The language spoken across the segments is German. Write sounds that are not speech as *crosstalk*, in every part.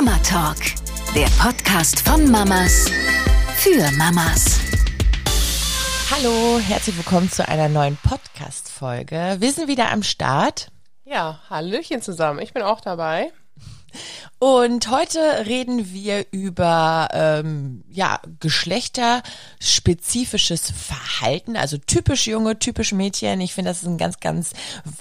Mama Talk, der Podcast von Mamas für Mamas. Hallo, herzlich willkommen zu einer neuen Podcast-Folge. Wir sind wieder am Start. Ja, Hallöchen zusammen. Ich bin auch dabei. Und heute reden wir über ähm, ja geschlechterspezifisches Verhalten, also typisch Junge, typisch Mädchen. Ich finde, das ist ein ganz, ganz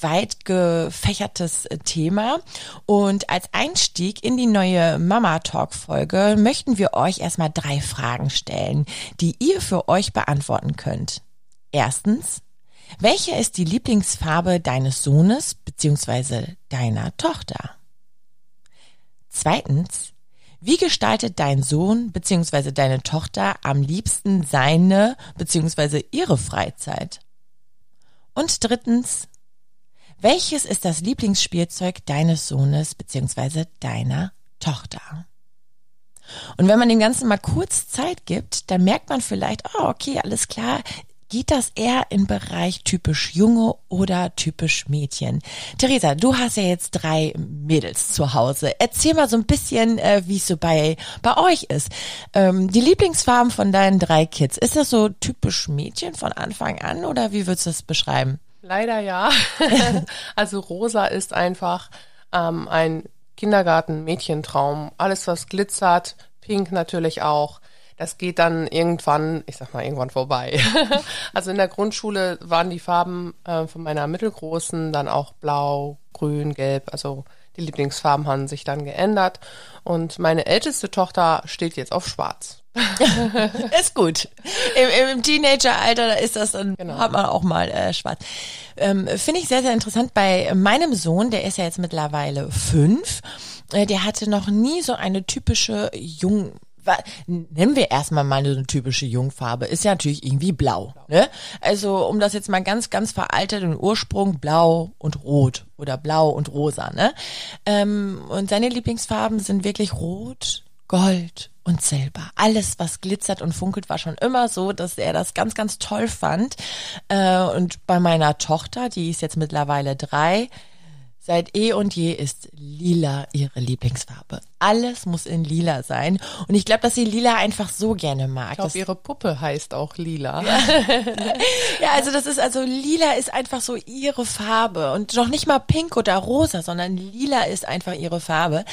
weit gefächertes Thema. Und als Einstieg in die neue Mama Talk Folge möchten wir euch erstmal drei Fragen stellen, die ihr für euch beantworten könnt. Erstens, welche ist die Lieblingsfarbe deines Sohnes beziehungsweise deiner Tochter? Zweitens, wie gestaltet dein Sohn bzw. deine Tochter am liebsten seine bzw. ihre Freizeit? Und drittens, welches ist das Lieblingsspielzeug deines Sohnes bzw. deiner Tochter? Und wenn man dem Ganzen mal kurz Zeit gibt, dann merkt man vielleicht, oh, okay, alles klar, Geht das eher im Bereich typisch Junge oder typisch Mädchen? Theresa, du hast ja jetzt drei Mädels zu Hause. Erzähl mal so ein bisschen, äh, wie es so bei, bei euch ist. Ähm, die Lieblingsfarben von deinen drei Kids, ist das so typisch Mädchen von Anfang an oder wie würdest du das beschreiben? Leider ja. *laughs* also rosa ist einfach ähm, ein Kindergarten-Mädchentraum. Alles, was glitzert, pink natürlich auch das geht dann irgendwann, ich sag mal, irgendwann vorbei. *laughs* also in der Grundschule waren die Farben äh, von meiner mittelgroßen dann auch blau, grün, gelb, also die Lieblingsfarben haben sich dann geändert. Und meine älteste Tochter steht jetzt auf schwarz. *laughs* ist gut. Im, im Teenageralter, da ist das dann, genau. hat man auch mal äh, schwarz. Ähm, Finde ich sehr, sehr interessant. Bei meinem Sohn, der ist ja jetzt mittlerweile fünf, äh, der hatte noch nie so eine typische Jung nennen wir erstmal mal eine typische Jungfarbe, ist ja natürlich irgendwie blau. Ne? Also um das jetzt mal ganz, ganz veraltet und Ursprung blau und rot oder blau und rosa. Ne? Ähm, und seine Lieblingsfarben sind wirklich rot, Gold und Silber. Alles, was glitzert und funkelt, war schon immer so, dass er das ganz, ganz toll fand. Äh, und bei meiner Tochter, die ist jetzt mittlerweile drei, Seit eh und je ist lila ihre Lieblingsfarbe. Alles muss in lila sein. Und ich glaube, dass sie lila einfach so gerne mag. Ich glaube, ihre Puppe heißt auch lila. Ja. *laughs* ja, also das ist, also lila ist einfach so ihre Farbe. Und noch nicht mal pink oder rosa, sondern lila ist einfach ihre Farbe.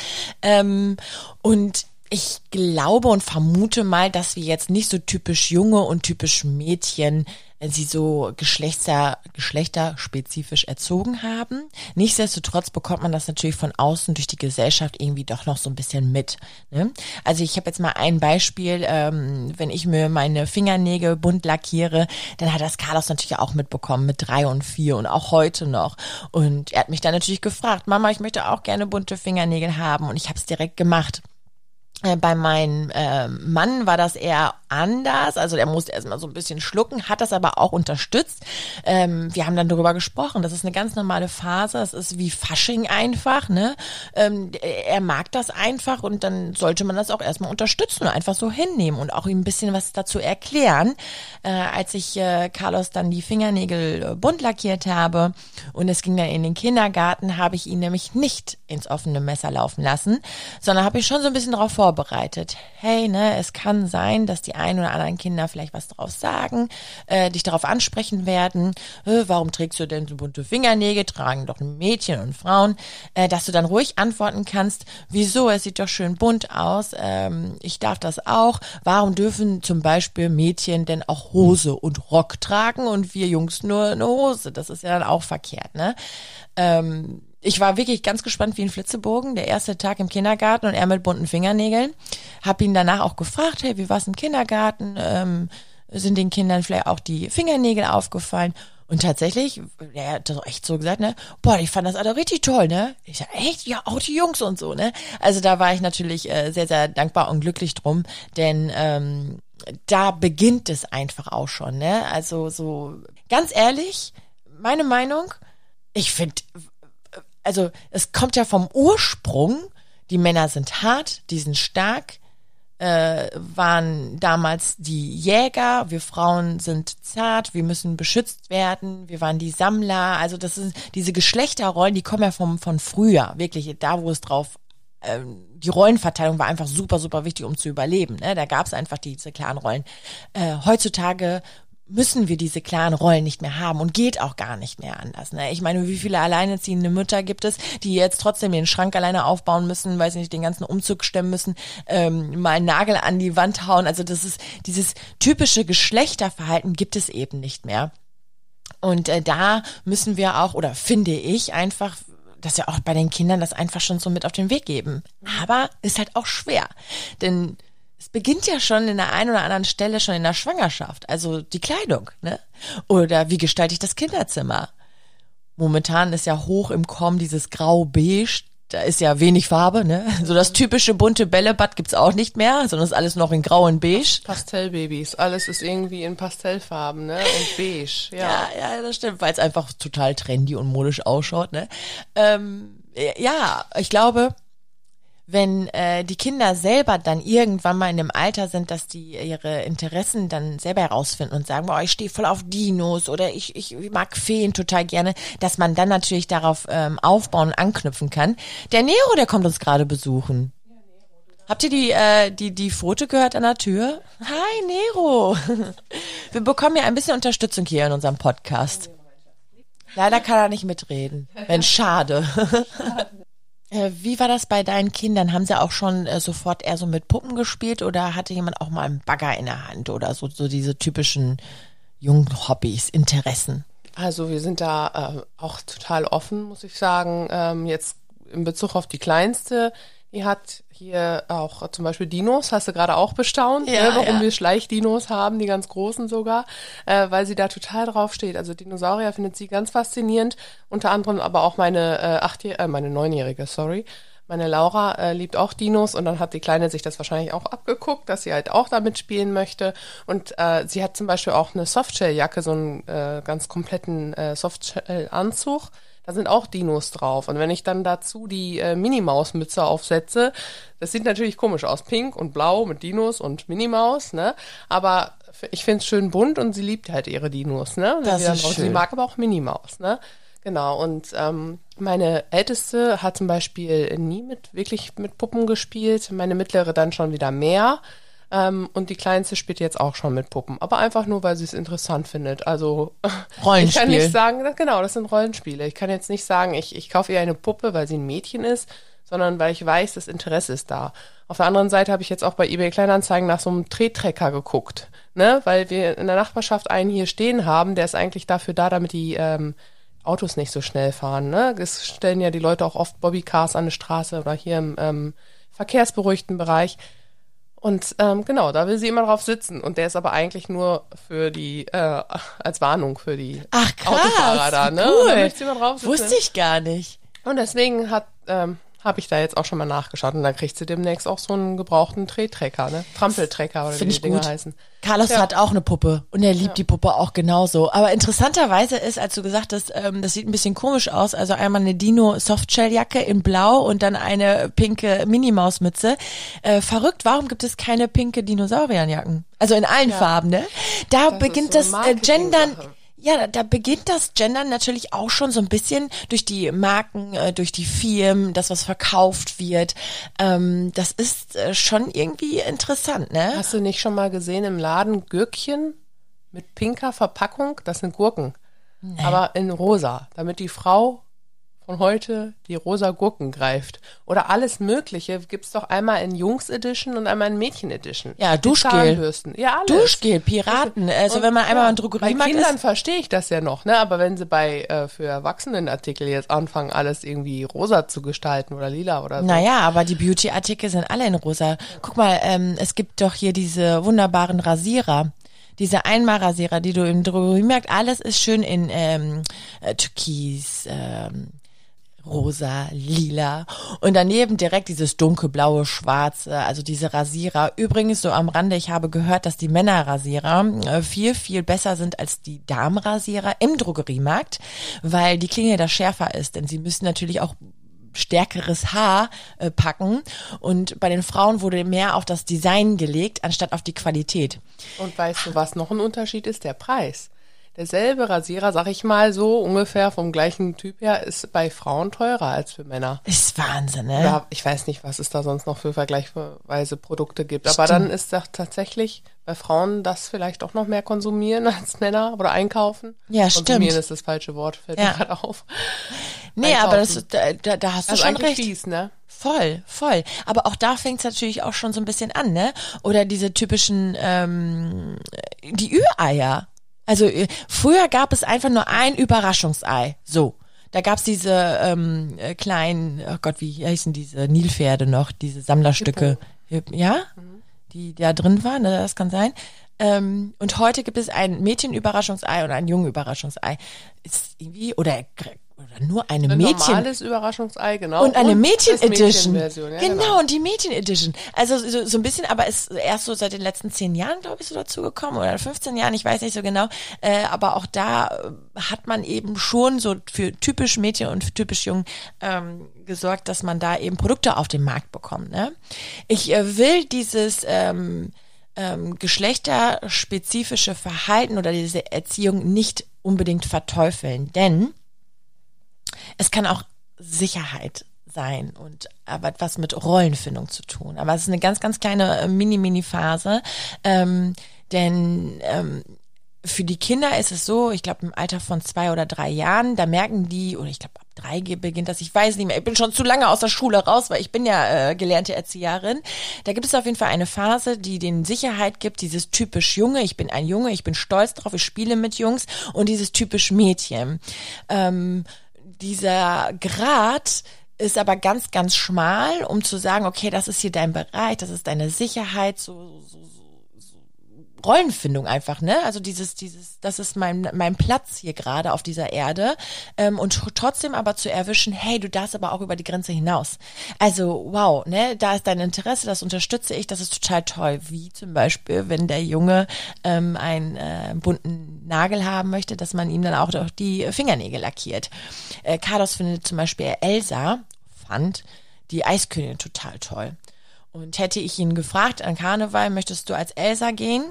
Ähm, und ich glaube und vermute mal, dass wir jetzt nicht so typisch Junge und typisch Mädchen sie so geschlechter, geschlechterspezifisch erzogen haben. Nichtsdestotrotz bekommt man das natürlich von außen durch die Gesellschaft irgendwie doch noch so ein bisschen mit. Ne? Also ich habe jetzt mal ein Beispiel, ähm, wenn ich mir meine Fingernägel bunt lackiere, dann hat das Carlos natürlich auch mitbekommen mit drei und vier und auch heute noch. Und er hat mich dann natürlich gefragt, Mama, ich möchte auch gerne bunte Fingernägel haben und ich habe es direkt gemacht. Äh, bei meinem äh, Mann war das eher anders. Also der musste erstmal so ein bisschen schlucken, hat das aber auch unterstützt. Ähm, wir haben dann darüber gesprochen. Das ist eine ganz normale Phase. Das ist wie Fasching einfach. Ne? Ähm, er mag das einfach und dann sollte man das auch erstmal unterstützen und einfach so hinnehmen und auch ihm ein bisschen was dazu erklären. Äh, als ich äh, Carlos dann die Fingernägel äh, bunt lackiert habe und es ging dann in den Kindergarten, habe ich ihn nämlich nicht ins offene Messer laufen lassen, sondern habe ich schon so ein bisschen darauf vorbereitet. Hey, ne, es kann sein, dass die ein oder anderen Kinder vielleicht was drauf sagen, äh, dich darauf ansprechen werden, äh, warum trägst du denn so bunte Fingernägel, tragen doch Mädchen und Frauen, äh, dass du dann ruhig antworten kannst, wieso, es sieht doch schön bunt aus, ähm, ich darf das auch, warum dürfen zum Beispiel Mädchen denn auch Hose und Rock tragen und wir Jungs nur eine Hose, das ist ja dann auch verkehrt, ne? Ähm, ich war wirklich ganz gespannt wie ein Flitzebogen. Der erste Tag im Kindergarten und er mit bunten Fingernägeln. Hab ihn danach auch gefragt, hey, wie war's im Kindergarten? Ähm, sind den Kindern vielleicht auch die Fingernägel aufgefallen? Und tatsächlich, er hat das echt so gesagt, ne? Boah, ich fand das alle richtig toll, ne? Ich sag, echt? Ja, auch die Jungs und so, ne? Also da war ich natürlich äh, sehr, sehr dankbar und glücklich drum, denn ähm, da beginnt es einfach auch schon, ne? Also so, ganz ehrlich, meine Meinung, ich finde also es kommt ja vom Ursprung, die Männer sind hart, die sind stark, äh, waren damals die Jäger, wir Frauen sind zart, wir müssen beschützt werden, wir waren die Sammler, also das sind diese Geschlechterrollen, die kommen ja vom, von früher, wirklich da, wo es drauf ähm, die Rollenverteilung war einfach super, super wichtig, um zu überleben. Ne? Da gab es einfach diese klaren Rollen. Äh, heutzutage müssen wir diese klaren Rollen nicht mehr haben und geht auch gar nicht mehr anders. Ne? Ich meine, wie viele alleinerziehende Mütter gibt es, die jetzt trotzdem den Schrank alleine aufbauen müssen, sie nicht den ganzen Umzug stemmen müssen, ähm, mal einen Nagel an die Wand hauen. Also das ist dieses typische Geschlechterverhalten gibt es eben nicht mehr. Und äh, da müssen wir auch, oder finde ich einfach, dass wir auch bei den Kindern das einfach schon so mit auf den Weg geben. Aber ist halt auch schwer. Denn es beginnt ja schon in der einen oder anderen Stelle schon in der Schwangerschaft. Also die Kleidung, ne? Oder wie gestalte ich das Kinderzimmer? Momentan ist ja hoch im Kommen dieses Grau-Beige. Da ist ja wenig Farbe, ne? So das typische bunte Bällebad gibt's auch nicht mehr, sondern ist alles noch in Grau und Beige. Pastellbabys, alles ist irgendwie in Pastellfarben, ne? Und beige, ja. Ja, ja, das stimmt, weil es einfach total trendy und modisch ausschaut, ne? Ähm, ja, ich glaube, wenn äh, die Kinder selber dann irgendwann mal in dem Alter sind, dass die ihre Interessen dann selber herausfinden und sagen, boah, ich stehe voll auf Dinos oder ich, ich mag Feen total gerne, dass man dann natürlich darauf ähm, aufbauen und anknüpfen kann. Der Nero, der kommt uns gerade besuchen. Habt ihr die, äh, die, die Foto gehört an der Tür? Hi, Nero. *laughs* Wir bekommen ja ein bisschen Unterstützung hier in unserem Podcast. Leider kann er nicht mitreden. Wenn schade. *laughs* Äh, Wie war das bei deinen Kindern? Haben sie auch schon äh, sofort eher so mit Puppen gespielt oder hatte jemand auch mal einen Bagger in der Hand oder so, so diese typischen jungen Hobbys, Interessen? Also wir sind da äh, auch total offen, muss ich sagen. Ähm, jetzt in Bezug auf die Kleinste, die hat hier auch zum Beispiel Dinos, hast du gerade auch bestaunt, Ja, ne, warum ja. wir Schleichdinos haben, die ganz großen sogar, äh, weil sie da total drauf steht. Also Dinosaurier findet sie ganz faszinierend, unter anderem aber auch meine äh, achtjährige, äh, meine neunjährige, sorry. Meine Laura äh, liebt auch Dinos und dann hat die Kleine sich das wahrscheinlich auch abgeguckt, dass sie halt auch damit spielen möchte. Und äh, sie hat zum Beispiel auch eine Softshelljacke, so einen äh, ganz kompletten äh, Softshell-Anzug. Da sind auch Dinos drauf. Und wenn ich dann dazu die äh, Minimaus-Mütze aufsetze, das sieht natürlich komisch aus. Pink und blau mit Dinos und Minimaus, ne? Aber ich finde es schön bunt und sie liebt halt ihre Dinos, ne? Das Sie ist auch- Sie schön. mag aber auch Minimaus, ne? Genau, und ähm, meine Älteste hat zum Beispiel nie mit wirklich mit Puppen gespielt, meine mittlere dann schon wieder mehr. Ähm, und die Kleinste spielt jetzt auch schon mit Puppen, aber einfach nur, weil sie es interessant findet. Also *laughs* ich kann Rollenspiel. nicht sagen, genau, das sind Rollenspiele. Ich kann jetzt nicht sagen, ich, ich kaufe ihr eine Puppe, weil sie ein Mädchen ist, sondern weil ich weiß, das Interesse ist da. Auf der anderen Seite habe ich jetzt auch bei eBay Kleinanzeigen nach so einem Trettrecker geguckt, ne, weil wir in der Nachbarschaft einen hier stehen haben, der ist eigentlich dafür da, damit die ähm, Autos nicht so schnell fahren. Ne? Es stellen ja die Leute auch oft Bobbycars an der Straße oder hier im ähm, verkehrsberuhigten Bereich. Und ähm, genau, da will sie immer drauf sitzen. Und der ist aber eigentlich nur für die, äh, als Warnung für die Ach krass, Autofahrer da, ne? cool. Da möchte sie immer drauf sitzen. Wusste ich gar nicht. Und deswegen hat, ähm, habe ich da jetzt auch schon mal nachgeschaut. Und dann kriegt sie demnächst auch so einen gebrauchten Trehtrecker, ne? Trampeltrecker oder wie die gut. heißen. Carlos Ja. hat auch eine Puppe und er liebt die Puppe auch genauso. Aber interessanterweise ist, als du gesagt hast, ähm, das sieht ein bisschen komisch aus, also einmal eine Dino Softshelljacke in Blau und dann eine pinke Minimausmütze. Äh, verrückt, warum gibt es keine pinke Dinosaurierjacken? Also in allen Farben, ne? Da Das beginnt so das äh, Gendern. Ja, da- da beginnt das Gendern natürlich auch schon so ein bisschen durch die Marken, äh, durch die Firmen, das, was verkauft wird. Ähm, das ist äh, schon irgendwie interessant, ne? Hast du nicht schon mal gesehen im Laden Gürkchen mit pinker Verpackung? Das sind Gurken. Aber in rosa, damit die Frau von heute die rosa Gurken greift. Oder alles Mögliche gibt's doch einmal in Jungs Edition und einmal in Mädchen Edition. Ja, Duschgel. Ja, alles. Duschgel, Piraten. Also wenn man einmal ja, im Drogeriemarkt Bei Kindern ist. verstehe ich das ja noch, ne? Aber wenn sie bei äh, für Erwachsenenartikel jetzt anfangen, alles irgendwie rosa zu gestalten oder lila oder so. Naja, aber die Beauty-Artikel sind alle in rosa. Guck mal, ähm, es gibt doch hier diese wunderbaren Rasierer. Diese Einmalrasierer, die du im Drogeriemarkt, alles ist schön in ähm, äh, Türkis, ähm, rosa, lila und daneben direkt dieses dunkelblaue, schwarze, also diese Rasierer. Übrigens so am Rande, ich habe gehört, dass die Männerrasierer äh, viel, viel besser sind als die Damenrasierer im Drogeriemarkt, weil die Klinge da schärfer ist, denn sie müssen natürlich auch stärkeres Haar äh, packen und bei den Frauen wurde mehr auf das Design gelegt, anstatt auf die Qualität. Und weißt du, was noch ein Unterschied ist? Der Preis. Derselbe Rasierer, sag ich mal so, ungefähr vom gleichen Typ her, ist bei Frauen teurer als für Männer. Ist Wahnsinn, ne? Ja, ich weiß nicht, was es da sonst noch für vergleichsweise Produkte gibt. Aber dann ist das tatsächlich bei Frauen das vielleicht auch noch mehr konsumieren *laughs* als Männer oder einkaufen. Ja, stimmt. Konsumieren ist das falsche Wort, fällt Ja. mir gerade auf. Nee, Einkaufen. aber das, da, da, da hast du Also schon recht. fies, ne? Voll, voll. Aber auch da fängt es natürlich auch schon so ein bisschen an, ne? Oder diese typischen, ähm, die Ü-Eier. Also äh, früher gab es einfach nur ein Überraschungsei. So. Da gab's diese ähm, äh, kleinen, oh Gott, wie hießen diese Nilpferde noch, diese Sammlerstücke. Ja? Die da drin waren, ne, das kann sein. Ähm, und heute gibt es ein Mädchen-Überraschungsei und ein Jungen-Überraschungsei. Ist irgendwie, oder, oder nur eine Ein Mädchen. normales Überraschungsei, genau. Und eine Mädchen-Edition. Mädchenversion, ja, genau, und die Mädchen-Edition. Also so, so ein bisschen, aber ist erst so seit den letzten zehn Jahren, glaube ich, so dazu gekommen. Oder 15 Jahren, ich weiß nicht so genau. Äh, aber auch da äh, hat man eben schon so für typisch Mädchen und für typisch Jung ähm, gesorgt, dass man da eben Produkte auf den Markt bekommt. Ne? Ich äh, will dieses ähm, ähm, geschlechterspezifische Verhalten oder diese Erziehung nicht unbedingt verteufeln, denn es kann auch Sicherheit sein und aber etwas mit Rollenfindung zu tun. Aber es ist eine ganz, ganz kleine äh, Mini-Mini-Phase, ähm, denn ähm, für die Kinder ist es so, ich glaube im Alter von zwei oder drei Jahren, da merken die, oder ich glaube ab drei beginnt das, ich weiß nicht mehr, ich bin schon zu lange aus der Schule raus, weil ich bin ja äh, gelernte Erzieherin. Da gibt es auf jeden Fall eine Phase, die den Sicherheit gibt, dieses typisch Junge, ich bin ein Junge, ich bin stolz drauf, ich spiele mit Jungs und dieses typisch Mädchen. Ähm, dieser Grad ist aber ganz, ganz schmal, um zu sagen, okay, das ist hier dein Bereich, das ist deine Sicherheit, so, so, so, Rollenfindung einfach, ne? Also dieses, dieses, das ist mein, mein Platz hier gerade auf dieser Erde ähm, und tr- trotzdem aber zu erwischen, hey, du darfst aber auch über die Grenze hinaus. Also wow, ne? Da ist dein Interesse, das unterstütze ich, das ist total toll. Wie zum Beispiel, wenn der Junge ähm, einen äh, bunten Nagel haben möchte, dass man ihm dann auch doch die Fingernägel lackiert. Äh, Carlos findet zum Beispiel Elsa, fand die Eiskönigin total toll. Und hätte ich ihn gefragt an Karneval, möchtest du als Elsa gehen?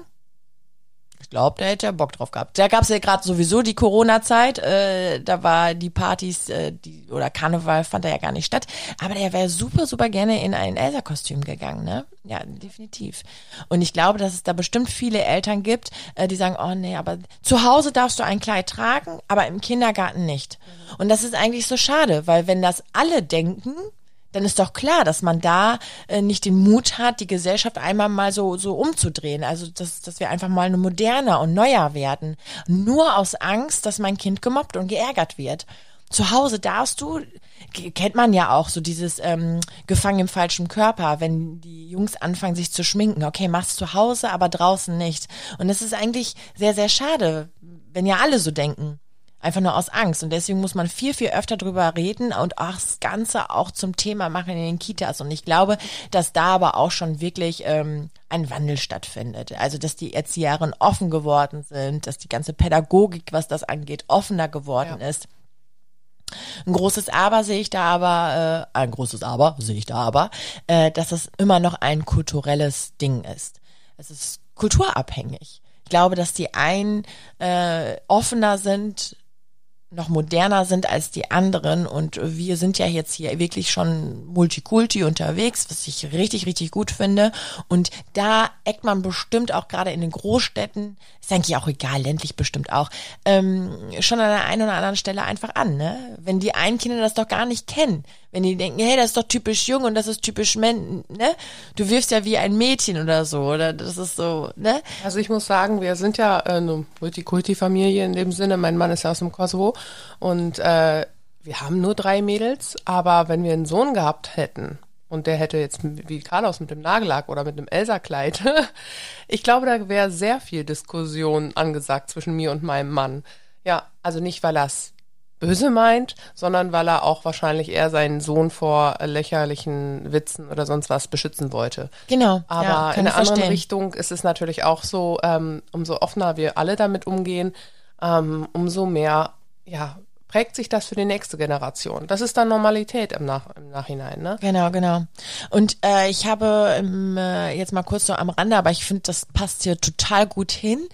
Ich glaube, der hätte ja Bock drauf gehabt. Da gab es ja gerade sowieso die Corona-Zeit. Äh, da war die Partys, äh, die oder Karneval fand er ja gar nicht statt. Aber der wäre super, super gerne in ein Elsa-Kostüm gegangen, ne? Ja, definitiv. Und ich glaube, dass es da bestimmt viele Eltern gibt, äh, die sagen, oh nee, aber zu Hause darfst du ein Kleid tragen, aber im Kindergarten nicht. Und das ist eigentlich so schade, weil wenn das alle denken, dann ist doch klar, dass man da äh, nicht den Mut hat, die Gesellschaft einmal mal so so umzudrehen. Also dass, dass wir einfach mal moderner und neuer werden. Nur aus Angst, dass mein Kind gemobbt und geärgert wird. Zu Hause darfst du, kennt man ja auch, so dieses ähm, Gefangen im falschen Körper, wenn die Jungs anfangen, sich zu schminken. Okay, mach's zu Hause, aber draußen nicht. Und das ist eigentlich sehr, sehr schade, wenn ja alle so denken. Einfach nur aus Angst. Und deswegen muss man viel, viel öfter drüber reden und auch das Ganze auch zum Thema machen in den Kitas. Und ich glaube, dass da aber auch schon wirklich ähm, ein Wandel stattfindet. Also, dass die Erzieherinnen offen geworden sind, dass die ganze Pädagogik, was das angeht, offener geworden Ja. ist. Ein großes Aber sehe ich da aber, äh, ein großes Aber sehe ich da aber, äh, dass es immer noch ein kulturelles Ding ist. Es ist kulturabhängig. Ich glaube, dass die einen äh, offener sind, noch moderner sind als die anderen und wir sind ja jetzt hier wirklich schon Multikulti unterwegs, was ich richtig, richtig gut finde und da eckt man bestimmt auch gerade in den Großstädten, ist eigentlich auch egal, ländlich bestimmt auch, ähm, schon an der einen oder anderen Stelle einfach an, ne? Wenn die einen Kinder das doch gar nicht kennen, wenn die denken, hey, das ist doch typisch jung und das ist typisch Män, ne? Du wirfst ja wie ein Mädchen oder so, oder das ist so, ne? Also ich muss sagen, wir sind ja äh, eine Multikulti-Familie in dem Sinne. Mein Mann ist ja aus dem Kosovo und äh, wir haben nur drei Mädels, aber wenn wir einen Sohn gehabt hätten und der hätte jetzt wie Carlos mit dem Nagellack oder mit einem Elsa-Kleid, *laughs* ich glaube, da wäre sehr viel Diskussion angesagt zwischen mir und meinem Mann. Ja, also nicht, weil er böse meint, sondern weil er auch wahrscheinlich eher seinen Sohn vor lächerlichen Witzen oder sonst was beschützen wollte. Genau. Aber ja, in einer anderen. Richtung ist es natürlich auch so, ähm, umso offener wir alle damit umgehen, ähm, umso mehr, ja, prägt sich das für die nächste Generation. Das ist dann Normalität im, Nach im Nachhinein, ne? Genau, genau. Und äh, ich habe ähm, äh, jetzt mal kurz so am Rande, aber ich finde, das passt hier total gut hin.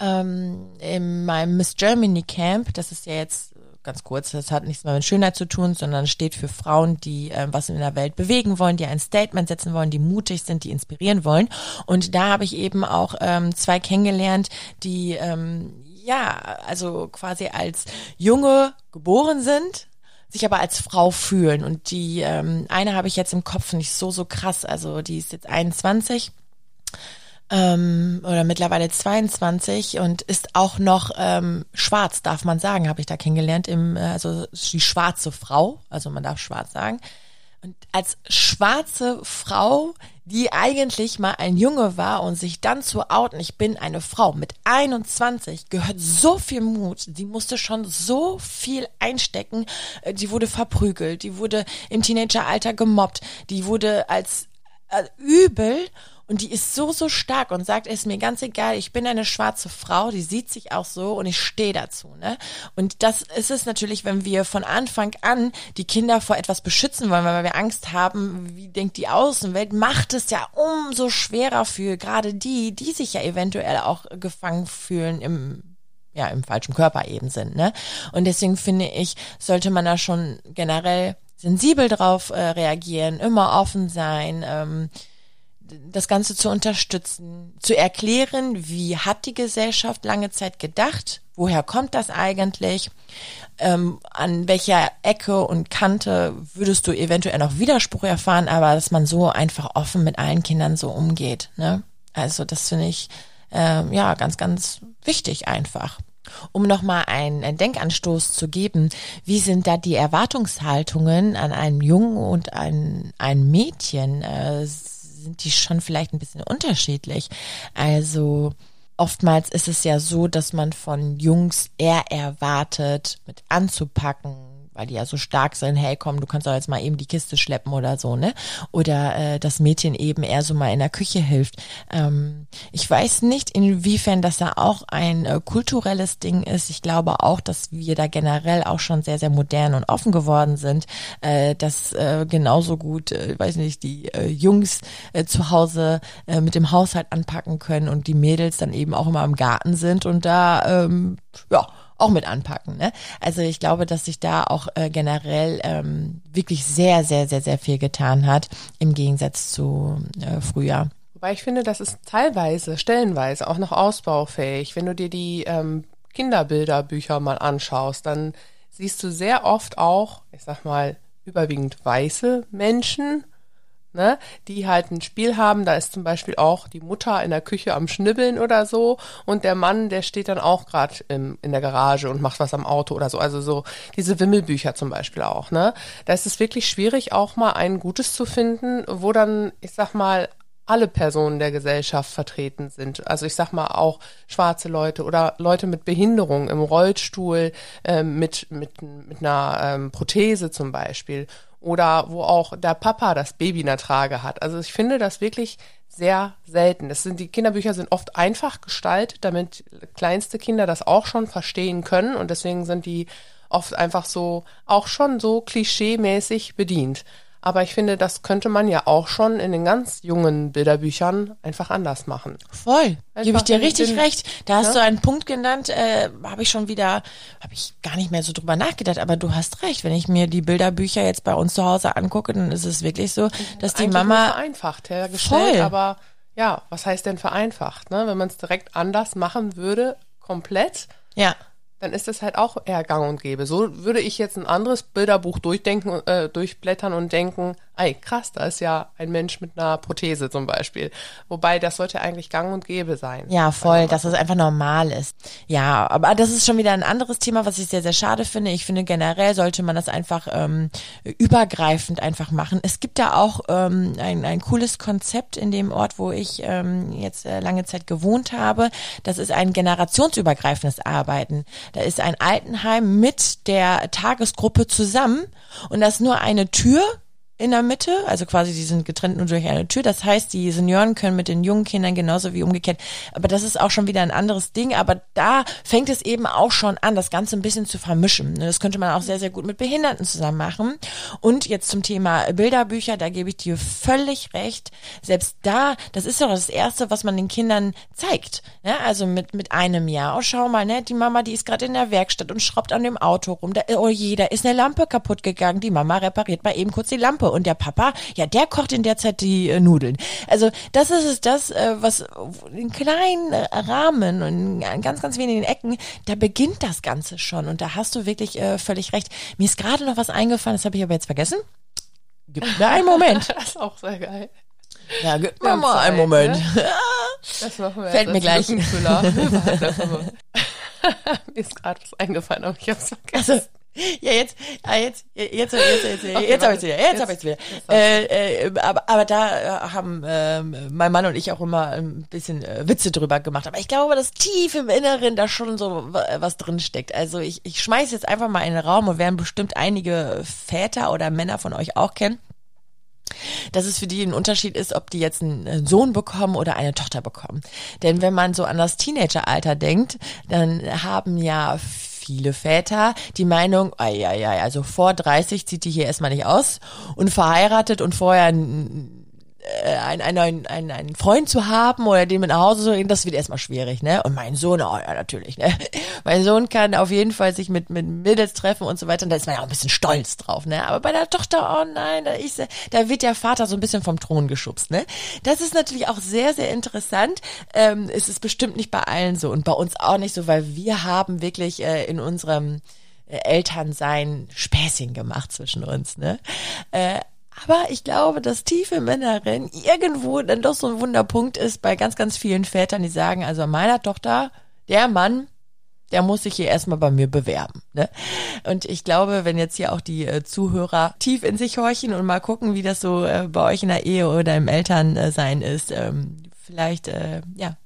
ähm, in meinem Miss Germany Camp, das ist ja jetzt ganz kurz, das hat nichts mehr mit Schönheit zu tun, sondern steht für Frauen, die äh, was in der Welt bewegen wollen, die ein Statement setzen wollen, die mutig sind, die inspirieren wollen. Und da habe ich eben auch ähm, zwei kennengelernt, die ähm, ja, also quasi als Junge geboren sind, sich aber als Frau fühlen. Und die ähm, eine habe ich jetzt im Kopf nicht so, so krass. Also die ist jetzt 21 ähm, oder mittlerweile 22 und ist auch noch ähm, schwarz, darf man sagen, habe ich da kennengelernt. Im, äh, also die schwarze Frau, also man darf schwarz sagen. Und als schwarze Frau, die eigentlich mal ein Junge war und sich dann zu outen, ich bin eine Frau mit 21, gehört so viel Mut. Die musste schon so viel einstecken. Äh, die wurde verprügelt, die wurde im Teenageralter gemobbt, die wurde als äh, übel und die ist so, so stark und sagt, es ist mir ganz egal, ich bin eine schwarze Frau, die sieht sich auch so und ich stehe dazu. Ne? Und das ist es natürlich, wenn wir von Anfang an die Kinder vor etwas beschützen wollen, weil wir Angst haben, wie denkt die Außenwelt, macht es ja umso schwerer für gerade die, die sich ja eventuell auch gefangen fühlen im ja, im falschen Körper eben sind, ne? Und deswegen finde ich, sollte man da schon generell sensibel drauf äh, reagieren, immer offen sein, ähm, das Ganze zu unterstützen, zu erklären, wie hat die Gesellschaft lange Zeit gedacht, woher kommt das eigentlich, ähm, an welcher Ecke und Kante würdest du eventuell noch Widerspruch erfahren, aber dass man so einfach offen mit allen Kindern so umgeht. Ne? Also das finde ich ähm, ja ganz, ganz wichtig einfach. Um nochmal einen Denkanstoß zu geben, wie sind da die Erwartungshaltungen an einen Jungen und ein, ein Mädchen? Äh, sind die schon vielleicht ein bisschen unterschiedlich. Also oftmals ist es ja so, dass man von Jungs eher erwartet, mit anzupacken, weil die ja so stark sind, hey komm, du kannst doch jetzt mal eben die Kiste schleppen oder so, ne? Oder äh, das Mädchen eben eher so mal in der Küche hilft. Ähm, ich weiß nicht, inwiefern das da auch ein äh, kulturelles Ding ist. Ich glaube auch, dass wir da generell auch schon sehr, sehr modern und offen geworden sind, äh, dass äh, genauso gut, äh, weiß nicht, die äh, Jungs äh, zu Hause äh, mit dem Haushalt anpacken können und die Mädels dann eben auch immer im Garten sind und da, ähm, ja, auch mit anpacken. Ne? Also ich glaube, dass sich da auch äh, generell ähm, wirklich sehr, sehr, sehr, sehr viel getan hat im Gegensatz zu äh, früher. Wobei ich finde, das ist teilweise, stellenweise auch noch ausbaufähig. Wenn du dir die ähm, Kinderbilderbücher mal anschaust, dann siehst du sehr oft auch, ich sag mal, überwiegend weiße Menschen ne, die halt ein Spiel haben. Da ist zum Beispiel auch die Mutter in der Küche am Schnibbeln oder so und der Mann, der steht dann auch gerade in der Garage und macht was am Auto oder so. Also so diese Wimmelbücher zum Beispiel auch. Ne, da ist es wirklich schwierig, auch mal ein gutes zu finden, wo dann, ich sag mal, alle Personen der Gesellschaft vertreten sind. Also ich sag mal auch schwarze Leute oder Leute mit Behinderung im Rollstuhl, äh, mit, mit, mit einer ähm, Prothese zum Beispiel oder wo auch der Papa das Baby in der Trage hat. Also ich finde das wirklich sehr selten. Das sind, die Kinderbücher sind oft einfach gestaltet, damit kleinste Kinder das auch schon verstehen können und deswegen sind die oft einfach so, auch schon so klischeemäßig bedient. Aber ich finde, das könnte man ja auch schon in den ganz jungen Bilderbüchern einfach anders machen. Voll, gebe ich dir richtig den, recht. Da hast ja? du einen Punkt genannt, äh, habe ich schon wieder, habe ich gar nicht mehr so drüber nachgedacht, aber du hast recht. Wenn ich mir die Bilderbücher jetzt bei uns zu Hause angucke, dann ist es wirklich so, dass die Mama vereinfacht hergestellt, voll. aber ja, was heißt denn vereinfacht? Ne? Wenn man es direkt anders machen würde, komplett. Ja dann ist das halt auch eher gang und gäbe. So würde ich jetzt ein anderes Bilderbuch durchdenken, äh, durchblättern und denken, ey, krass, da ist ja ein Mensch mit einer Prothese zum Beispiel. Wobei, das sollte eigentlich gang und gäbe sein. Ja, voll, dass es einfach normal ist. Ja, aber das ist schon wieder ein anderes Thema, was ich sehr, sehr schade finde. Ich finde generell sollte man das einfach ähm, übergreifend einfach machen. Es gibt da auch ähm, ein, ein cooles Konzept in dem Ort, wo ich ähm, jetzt äh, lange Zeit gewohnt habe. Das ist ein generationsübergreifendes Arbeiten. Da ist ein Altenheim mit der Tagesgruppe zusammen und das ist nur eine Tür in der Mitte, also quasi die sind getrennt nur durch eine Tür. Das heißt, die Senioren können mit den jungen Kindern genauso wie umgekehrt. Aber das ist auch schon wieder ein anderes Ding. Aber da fängt es eben auch schon an, das Ganze ein bisschen zu vermischen. Ne, das könnte man auch sehr, sehr gut mit Behinderten zusammen machen. Und jetzt zum Thema Bilderbücher, da gebe ich dir völlig recht. Selbst da, das ist doch das Erste, was man den Kindern zeigt. Ja, also mit, mit einem Jahr. Oh, schau mal, ne, die Mama, die ist gerade in der Werkstatt und schraubt an dem Auto rum. Da, oh je, da ist eine Lampe kaputt gegangen. Die Mama repariert mal eben kurz die Lampe. Suppe und der Papa, ja, der kocht in der Zeit die äh, Nudeln. Also das ist es, das, äh, was in kleinen Rahmen und in ganz, ganz wenigen Ecken, da beginnt das Ganze schon. Und da hast du wirklich äh, völlig recht. Mir ist gerade noch was eingefallen, das habe ich aber jetzt vergessen. Gib mir einen Moment. *laughs* das ist auch sehr geil. Ja, gib mir mal einen Moment. Ne? *laughs* Das machen wir Fällt mir gleich. *laughs* mir ist gerade was eingefallen, aber ich habe es vergessen. Also, ja, jetzt, ja, jetzt, jetzt, jetzt, jetzt, jetzt, okay, jetzt habe ich es wieder, jetzt habe ich es wieder. Äh, äh, aber, aber da äh, haben äh, mein Mann und ich auch immer ein bisschen äh, Witze drüber gemacht. Aber ich glaube, dass tief im Inneren da schon so was drin steckt. Also ich, ich schmeiß jetzt einfach mal in den Raum und werden bestimmt einige Väter oder Männer von euch auch kennen dass es für die ein Unterschied ist, ob die jetzt einen Sohn bekommen oder eine Tochter bekommen. Denn wenn man so an das Teenageralter denkt, dann haben ja viele Väter die Meinung, ja, ja, also vor 30 zieht die hier erstmal nicht aus. Und verheiratet und vorher äh, einen, einen, einen, einen Freund zu haben oder den mit nach Hause zu bringen, das wird erstmal schwierig, ne? Und mein Sohn, oh ja, natürlich, ne? *laughs* Mein Sohn kann auf jeden Fall sich mit, mit Mädels treffen und so weiter und da ist man ja auch ein bisschen stolz drauf, ne? Aber bei der Tochter, oh nein, da, ist, da wird der Vater so ein bisschen vom Thron geschubst, ne? Das ist natürlich auch sehr, sehr interessant. Ähm, es ist bestimmt nicht bei allen so und bei uns auch nicht so, weil wir haben wirklich äh, in unserem äh, Elternsein Späßchen gemacht zwischen uns, ne? Äh, aber ich glaube, dass tiefe Männerin irgendwo dann doch so ein Wunderpunkt ist bei ganz, ganz vielen Vätern, die sagen, also meiner Tochter, der Mann, der muss sich hier erstmal bei mir bewerben. Ne? Und ich glaube, wenn jetzt hier auch die äh, Zuhörer tief in sich horchen und mal gucken, wie das so äh, bei euch in der Ehe oder im Elternsein ist, ähm, vielleicht, äh, ja,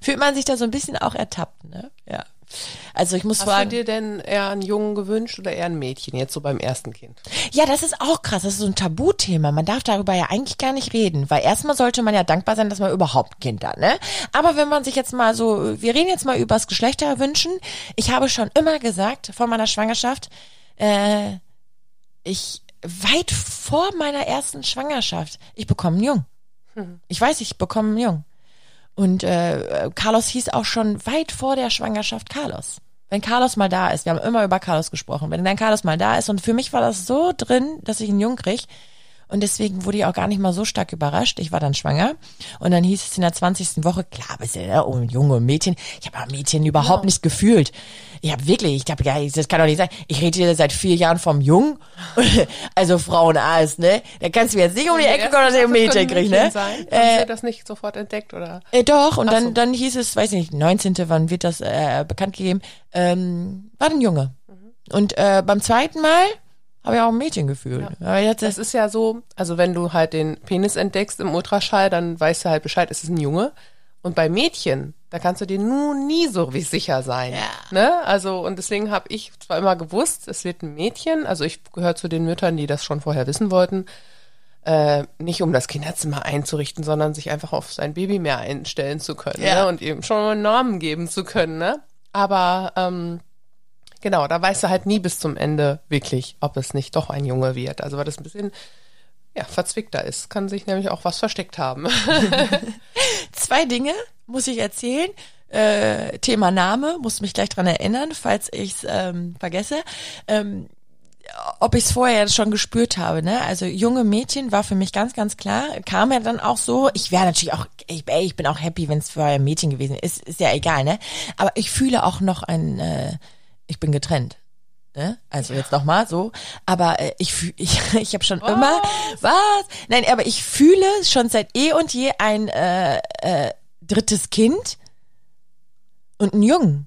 fühlt man sich da so ein bisschen auch ertappt. Ne? Ja. Also ich muss Hast fragen. Hast du dir denn eher einen Jungen gewünscht oder eher ein Mädchen jetzt so beim ersten Kind? Ja, das ist auch krass. Das ist so ein Tabuthema. Man darf darüber ja eigentlich gar nicht reden, weil erstmal sollte man ja dankbar sein, dass man überhaupt ein Kind hat, ne? Aber wenn man sich jetzt mal so, wir reden jetzt mal über das Geschlechterwünschen. Ich habe schon immer gesagt vor meiner Schwangerschaft, äh, ich weit vor meiner ersten Schwangerschaft, ich bekomme einen Jungen. Hm. Ich weiß, ich bekomme einen Jungen. Und äh, Carlos hieß auch schon weit vor der Schwangerschaft Carlos. Wenn Carlos mal da ist, wir haben immer über Carlos gesprochen, wenn dann Carlos mal da ist und für mich war das so drin, dass ich einen Jungen krieg, und deswegen wurde ich auch gar nicht mal so stark überrascht. Ich war dann schwanger. Und dann hieß es in der 20. Woche, klar, bist du, ne? oh, Junge und Mädchen. Ich habe aber Mädchen überhaupt ja. nicht gefühlt. Ich habe wirklich, ich habe ja, das kann doch nicht sein. Ich rede hier seit vier Jahren vom Jungen. *laughs* also Frauenarzt, ne? Da kannst du mir jetzt nicht um die Ecke kommen, dass ich ein Mädchen kriege, ne? Sein. Äh, das nicht sofort entdeckt, oder? Äh, doch, und dann, so. dann hieß es, weiß nicht, 19. wann wird das äh, bekannt gegeben, ähm, war ein Junge. Mhm. Und äh, beim zweiten Mal habe ich auch ein Mädchen gefühlt. Ja. jetzt das ist ja so, also wenn du halt den Penis entdeckst im Ultraschall, dann weißt du halt Bescheid, es ist ein Junge. Und bei Mädchen, da kannst du dir nun nie so wie sicher sein. Ja. Ne? Also, und deswegen habe ich zwar immer gewusst, es wird ein Mädchen, also ich gehöre zu den Müttern, die das schon vorher wissen wollten, äh, nicht um das Kinderzimmer einzurichten, sondern sich einfach auf sein Baby mehr einstellen zu können ja. ne? und ihm schon einen Namen geben zu können. Ne? Aber ähm, Genau, da weißt du halt nie bis zum Ende wirklich, ob es nicht doch ein Junge wird. Also weil das ein bisschen ja, verzwickter ist. Kann sich nämlich auch was versteckt haben. *laughs* Zwei Dinge muss ich erzählen. Äh, Thema Name, muss mich gleich dran erinnern, falls ich es ähm, vergesse. Ähm, ob ich es vorher schon gespürt habe, ne? Also junge Mädchen war für mich ganz, ganz klar. Kam ja dann auch so. Ich wäre natürlich auch, ich, ey, ich bin auch happy, wenn es vorher ein Mädchen gewesen ist. Ist ja egal, ne? Aber ich fühle auch noch ein äh, ich bin getrennt. Ne? Also jetzt nochmal so. Aber äh, ich, *laughs* ich, ich habe schon was? immer. Was? Nein, aber ich fühle schon seit eh und je ein äh, äh, drittes Kind und einen Jungen.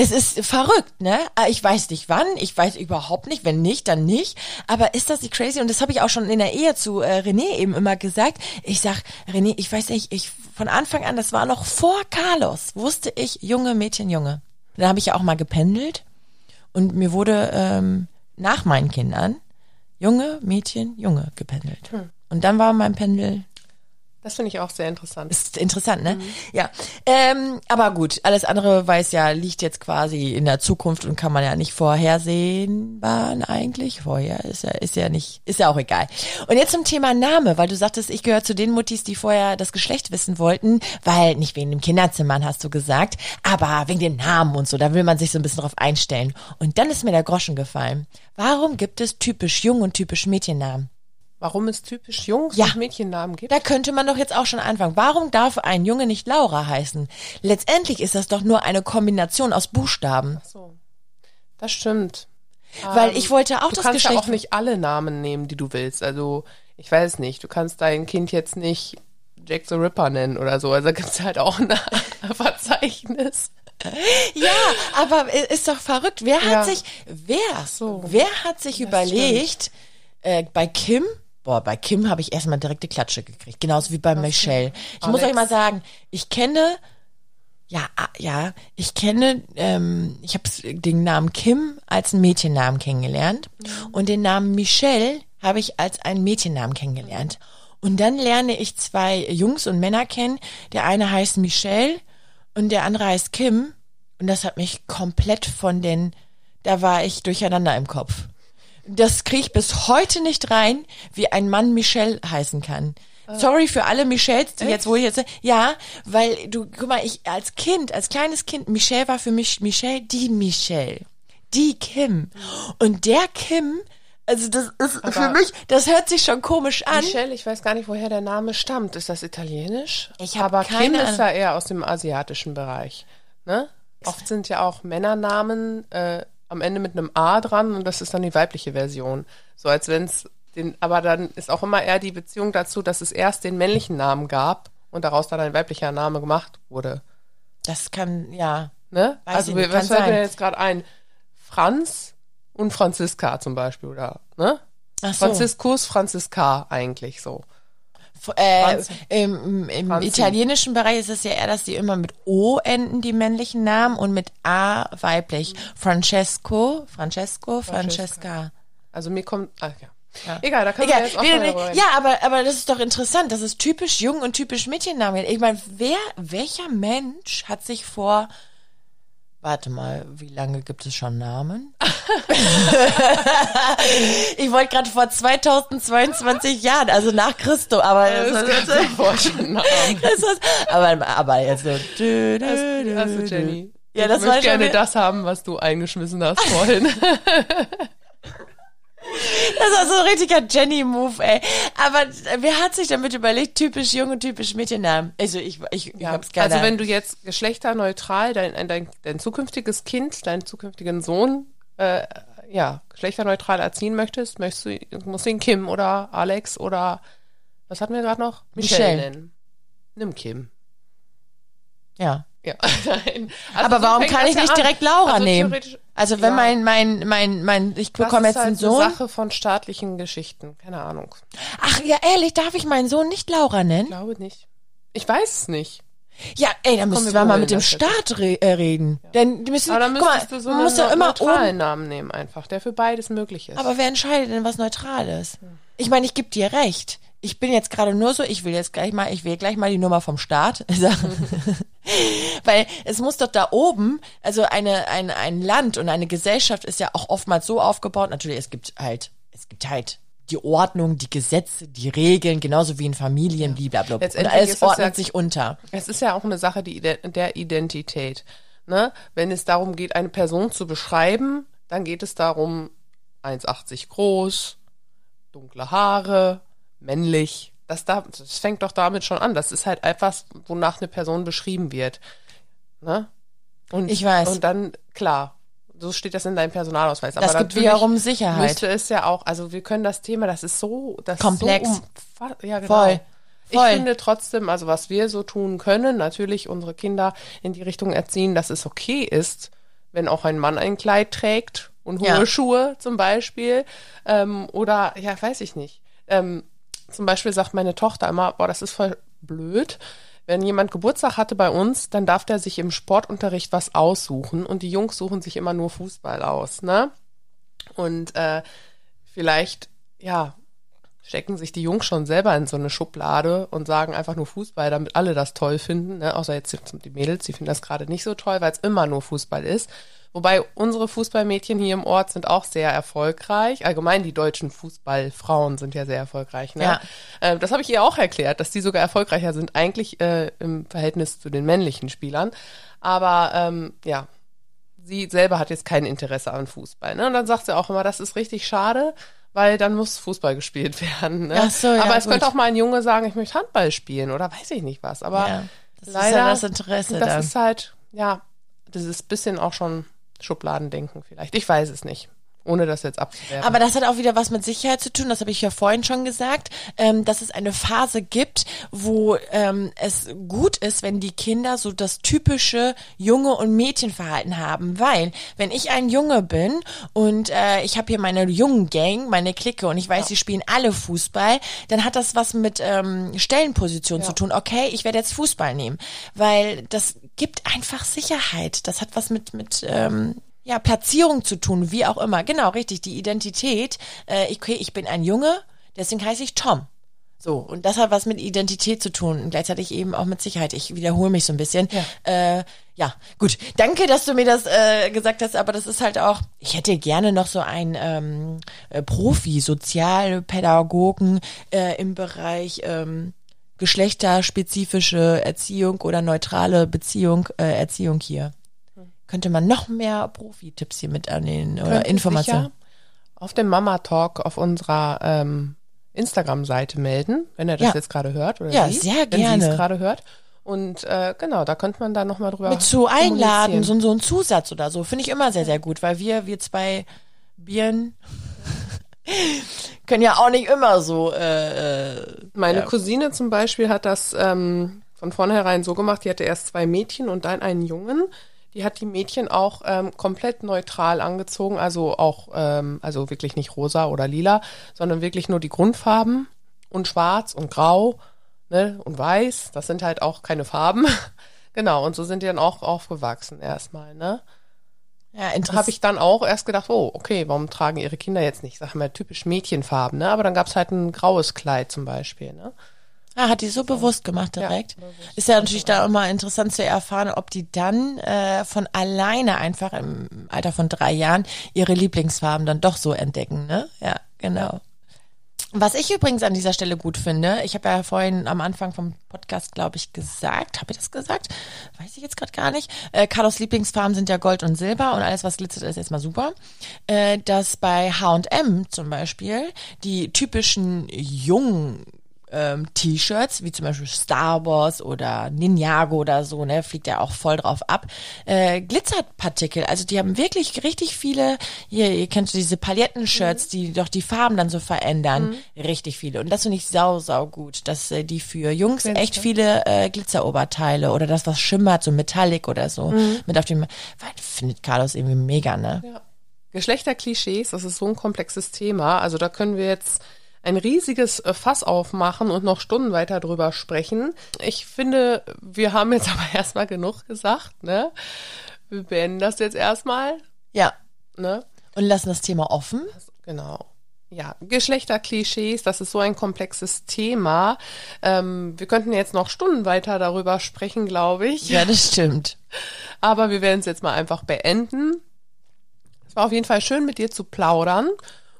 Es ist verrückt, ne? Ah, ich weiß nicht wann, ich weiß überhaupt nicht, wenn nicht, dann nicht. Aber ist das die crazy? Und das habe ich auch schon in der Ehe zu äh, René eben immer gesagt. Ich sag, René, ich weiß nicht, ich von Anfang an, das war noch vor Carlos, wusste ich, Junge, Mädchen, Junge. Dann habe ich ja auch mal gependelt und mir wurde ähm, nach meinen Kindern Junge, Mädchen, Junge gependelt. Und dann war mein Pendel Das finde ich auch sehr interessant. ist interessant, ne? Ja. Ähm, aber gut, alles andere weiß ja, liegt jetzt quasi in der Zukunft und kann man ja nicht vorhersehbar eigentlich. Vorher ist ja, ist ja nicht, ist ja auch egal. Und jetzt zum Thema Name, weil du sagtest, ich gehöre zu den Muttis, die vorher das Geschlecht wissen wollten, weil nicht wegen dem Kinderzimmern hast du gesagt, aber wegen dem Namen und so, da will man sich so ein bisschen drauf einstellen. Und dann ist mir der Groschen gefallen. Warum gibt es typisch Jung und typisch Mädchennamen? Warum es typisch Jungs- Ja. und Mädchennamen gibt? Da könnte man doch jetzt auch schon anfangen. Warum darf ein Junge nicht Laura heißen? Letztendlich ist das doch nur eine Kombination aus Buchstaben. so. Das stimmt. Weil ich wollte auch du das kannst ja Geschlecht. auch nicht alle Namen nehmen, die du willst. Also, ich weiß nicht, du kannst dein Kind jetzt nicht Jack the Ripper nennen oder so. Also gibt's halt auch ein *laughs* Verzeichnis. ja, aber ist doch verrückt. Wer Ja. hat sich, wer, so. wer hat sich überlegt, äh, bei Kim, boah, bei Kim habe ich erstmal direkte Klatsche gekriegt. Genauso wie bei Michelle. Ich muss Alex. euch mal sagen, ich kenne, ja, ah, ja, ich kenne, ähm, ich habe den Namen Kim als einen Mädchennamen kennengelernt und den Namen Michelle habe ich als einen Mädchennamen kennengelernt. Und dann lerne ich zwei Jungs und Männer kennen. Der eine heißt Michelle und der andere heißt Kim. Und das hat mich komplett von den, da war ich durcheinander im Kopf. Das kriege ich bis heute nicht rein, wie ein Mann Michelle heißen kann. Sorry für alle Michelles, die jetzt, wo ich jetzt, ja, weil du, guck mal, ich als Kind, als kleines Kind, Michelle war für mich Michelle, die Michelle, die Kim. Und der Kim, also das ist für Aber- mich, das hört sich schon komisch an. Michelle, ich weiß gar nicht, woher der Name stammt. Ist das italienisch? Ich hab Aber keine Kim ist ja eher aus dem asiatischen Bereich. Ne? Oft sind ja auch Männernamen äh, am Ende mit einem A dran und das ist dann die weibliche Version. So als wenn es den, aber dann ist auch immer eher die Beziehung dazu, dass es erst den männlichen Namen gab und daraus dann ein weiblicher Name gemacht wurde. Das kann, ja. Ne? Also ich nicht, was fällt mir jetzt gerade ein? Franz und Franziska zum Beispiel, oder? Ne? Ach so. Franziskus, Franziska eigentlich so. Äh. Im, im italienischen Bereich ist es ja eher, dass die immer mit O enden, die männlichen Namen, und mit A weiblich. Francesco, Francesco, Francesca. Also mir kommt, ah, ja. Ja. Egal, da können Egal, wir jetzt auch darüber reden. ja, aber, aber das ist doch interessant. Das ist typisch Jung und typisch Mädchennamen. Ich meine, wer, welcher Mensch hat sich vor, warte mal, wie lange gibt es schon Namen? *laughs* ich wollte gerade vor 2022 Jahren, also nach Christo, aber Das kannst du dir vorstellen. das ist, aber, aber jetzt so. dü, dü, Also. Jenny, Ja, ich das war möchte schon gerne das haben, was du eingeschmissen hast vorhin. *laughs* *laughs* Das war so ein richtiger Jenny-Move, ey. Aber wer hat sich damit überlegt, typisch Jung und typisch Mädchennamen? Also ich, ich, ich hab's keine also wenn du jetzt geschlechterneutral dein, dein, dein zukünftiges Kind, deinen zukünftigen Sohn, äh, ja, geschlechterneutral erziehen möchtest, möchtest du, musst du ihn Kim oder Alex oder was hatten wir gerade noch? Michelle. nennen. Nimm Kim. ja. Ja. *laughs* Also Aber warum kann ich ja nicht an. direkt Laura Also nehmen? Also wenn Ja. mein, mein, mein, mein, ich bekomme das jetzt ist halt einen eine Sohn. Sache von staatlichen Geschichten. Keine Ahnung. Ach ja, ehrlich, darf ich meinen Sohn nicht Laura nennen? Glaube nicht. Ich weiß es nicht. Ja, ey, dann müssen wir mal mit dem das. Staat re äh, reden. Denn die müssen, Aber dann mal, du so man einen muss ja immer neutralen oben Namen nehmen einfach, der für beides möglich ist. Aber wer entscheidet denn, was neutral ist? Ich meine, ich gebe dir recht. Ich bin jetzt gerade nur so, ich will jetzt gleich mal, ich will gleich mal die Nummer vom Staat. *laughs* Weil es muss doch da oben, also eine, ein, ein Land und eine Gesellschaft ist ja auch oftmals so aufgebaut, natürlich, es gibt halt, es gibt halt die Ordnung, die Gesetze, die Regeln, genauso wie in Familien, blablabla. Und alles ordnet ja- sich unter. Es ist ja auch eine Sache die, der Identität. Ne? Wenn es darum geht, eine Person zu beschreiben, dann geht es darum, 1,80 groß, dunkle Haare, männlich. Das, da, das fängt doch damit schon an. Das ist halt etwas, wonach eine Person beschrieben wird. Ne? Und, Ich weiß. Und dann, klar, so steht das in deinem Personalausweis. Das Aber gibt natürlich wiederum Sicherheit. Müsste es ja auch, also wir können das Thema, das ist so, das Komplex. Ist so ja, genau. Voll. Ich Voll. finde trotzdem, also was wir so tun können, natürlich unsere Kinder in die Richtung erziehen, dass es okay ist, wenn auch ein Mann ein Kleid trägt und hohe Ja. Schuhe zum Beispiel. Ähm, oder, ja, weiß ich nicht. Ähm, zum Beispiel sagt meine Tochter immer, boah, das ist voll blöd. Wenn jemand Geburtstag hatte bei uns, dann darf der sich im Sportunterricht was aussuchen und die Jungs suchen sich immer nur Fußball aus, ne? Und äh, vielleicht ja, stecken sich die Jungs schon selber in so eine Schublade und sagen einfach nur Fußball, damit alle das toll finden. Ne? Außer jetzt die Mädels, die finden das gerade nicht so toll, weil es immer nur Fußball ist. Wobei unsere Fußballmädchen hier im Ort sind auch sehr erfolgreich. Allgemein die deutschen Fußballfrauen sind ja sehr erfolgreich. Ne? Ja. Äh, das habe ich ihr auch erklärt, dass die sogar erfolgreicher sind eigentlich äh, im Verhältnis zu den männlichen Spielern. Aber ähm, ja, sie selber hat jetzt kein Interesse an Fußball. Ne? Und dann sagt sie auch immer, das ist richtig schade, weil dann muss Fußball gespielt *laughs* werden. Ne? So, ja, Aber es gut. könnte auch mal ein Junge sagen, ich möchte Handball spielen oder weiß ich nicht was. Aber Ja, das ist leider, ja das Interesse das dann. ist halt, ja, das ist bisschen auch schon Schubladendenken vielleicht. Ich weiß es nicht, ohne das jetzt abzuwerten. Aber das hat auch wieder was mit Sicherheit zu tun, das habe ich ja vorhin schon gesagt, ähm, dass es eine Phase gibt, wo ähm, es gut ist, wenn die Kinder so das typische Junge- und Mädchenverhalten haben. Weil, wenn ich ein Junge bin und äh, ich habe hier meine Jungen-Gang, meine Clique und ich weiß, die spielen alle Fußball, dann hat das was mit ähm, Stellenposition zu tun. Okay, ich werde jetzt Fußball nehmen, weil das gibt einfach Sicherheit. Das hat was mit, mit ähm, ja, Platzierung zu tun, wie auch immer. Genau, richtig, die Identität. Äh, okay, ich bin ein Junge, deswegen heiße ich Tom. So, und das hat was mit Identität zu tun und gleichzeitig eben auch mit Sicherheit. Ich wiederhole mich so ein bisschen. Ja. Äh, ja, gut. Danke, dass du mir das äh, gesagt hast, aber das ist halt auch, ich hätte gerne noch so einen ähm, äh, Profi, Sozialpädagogen äh, im Bereich ähm, geschlechterspezifische Erziehung oder neutrale Beziehung, äh, Erziehung hier. Könnte man noch mehr Profi-Tipps hier mit an den oder Informationen? auf dem Mama Talk auf unserer ähm, Instagram-Seite melden, wenn er das Ja. jetzt gerade hört oder Ja, sie, sehr wenn sie gerne. es gerade hört. Und äh, genau, da könnte man dann nochmal drüber mit zu einladen, so, so ein Zusatz oder so, finde ich immer sehr, sehr gut, weil wir, wir zwei Bieren *laughs* können ja auch nicht immer so, äh, äh, Meine ja. Cousine zum Beispiel hat das ähm, von vornherein so gemacht, die hatte erst zwei Mädchen und dann einen Jungen. Die hat die Mädchen auch ähm, komplett neutral angezogen, also auch, ähm, also wirklich nicht rosa oder lila, sondern wirklich nur die Grundfarben und schwarz und grau ne, und weiß. Das sind halt auch keine Farben. *laughs* genau, und so sind die dann auch aufgewachsen erstmal, ne? ja, habe ich dann auch erst gedacht, oh, okay, warum tragen ihre Kinder jetzt nicht, sag mal, typisch Mädchenfarben, ne? Aber dann gab's halt ein graues Kleid zum Beispiel, ne? Ah, hat die so bewusst gemacht direkt? Ist ja natürlich da auch mal interessant zu erfahren, ob die dann äh, von alleine einfach im Alter von drei Jahren ihre Lieblingsfarben dann doch so entdecken, ne? Ja, genau. Was ich übrigens an dieser Stelle gut finde, ich habe ja vorhin am Anfang vom Podcast, glaube ich, gesagt, habe ich das gesagt? Weiß ich jetzt gerade gar nicht. Äh, Carlos Lieblingsfarben sind ja Gold und Silber und alles, was glitzert, ist erstmal super. Äh, dass bei H&M zum Beispiel die typischen jungen ähm, T-Shirts, wie zum Beispiel Star Wars oder Ninjago oder so, ne, fliegt ja auch voll drauf ab. Äh, Glitzerpartikel, also die haben wirklich richtig viele, hier, ihr kennt diese Palettenshirts, die doch die Farben dann so verändern, richtig viele. Und das finde ich sau, sau gut, dass äh, die für Jungs echt viele äh, Glitzeroberteile oder das, was schimmert, so Metallic oder so, mit auf dem, weil findet Carlos irgendwie mega, ne? Ja. Geschlechterklischees, das ist so ein komplexes Thema. Also da können wir jetzt ein riesiges äh, Fass aufmachen und noch Stunden weiter drüber sprechen. Ich finde, wir haben jetzt *laughs* aber erstmal genug gesagt, ne? Wir beenden das jetzt erstmal, Ja. ne? Und lassen das Thema offen. Genau. Ja, Geschlechterklischees, das ist so ein komplexes Thema. Ähm, wir könnten jetzt noch Stunden weiter darüber sprechen, glaube ich. Ja, das stimmt. *laughs* Aber wir werden es jetzt mal einfach beenden. Es war auf jeden Fall schön, mit dir zu plaudern.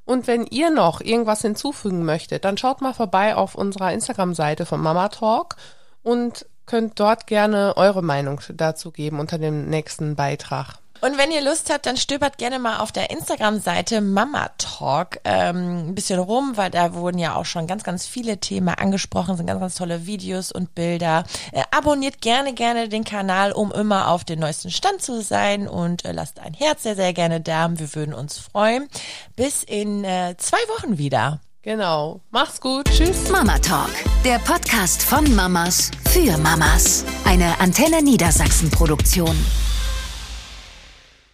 Und wenn ihr noch irgendwas hinzufügen möchtet, dann schaut mal vorbei auf unserer Instagram-Seite von Mama Talk und könnt dort gerne eure Meinung dazu geben unter dem nächsten Beitrag. Und wenn ihr Lust habt, dann stöbert gerne mal auf der Instagram-Seite Mama Talk ähm, ein bisschen rum, weil da wurden ja auch schon ganz, ganz viele Themen angesprochen, sind ganz, ganz tolle Videos und Bilder. Äh, abonniert gerne, gerne den Kanal, um immer auf den neuesten Stand zu sein und äh, lasst ein Herz sehr, sehr gerne da. Wir würden uns freuen. Bis in äh, zwei Wochen wieder. Genau. Macht's gut. Tschüss. Mama Talk, der Podcast von Mamas für Mamas. Eine Antenne Niedersachsen Produktion.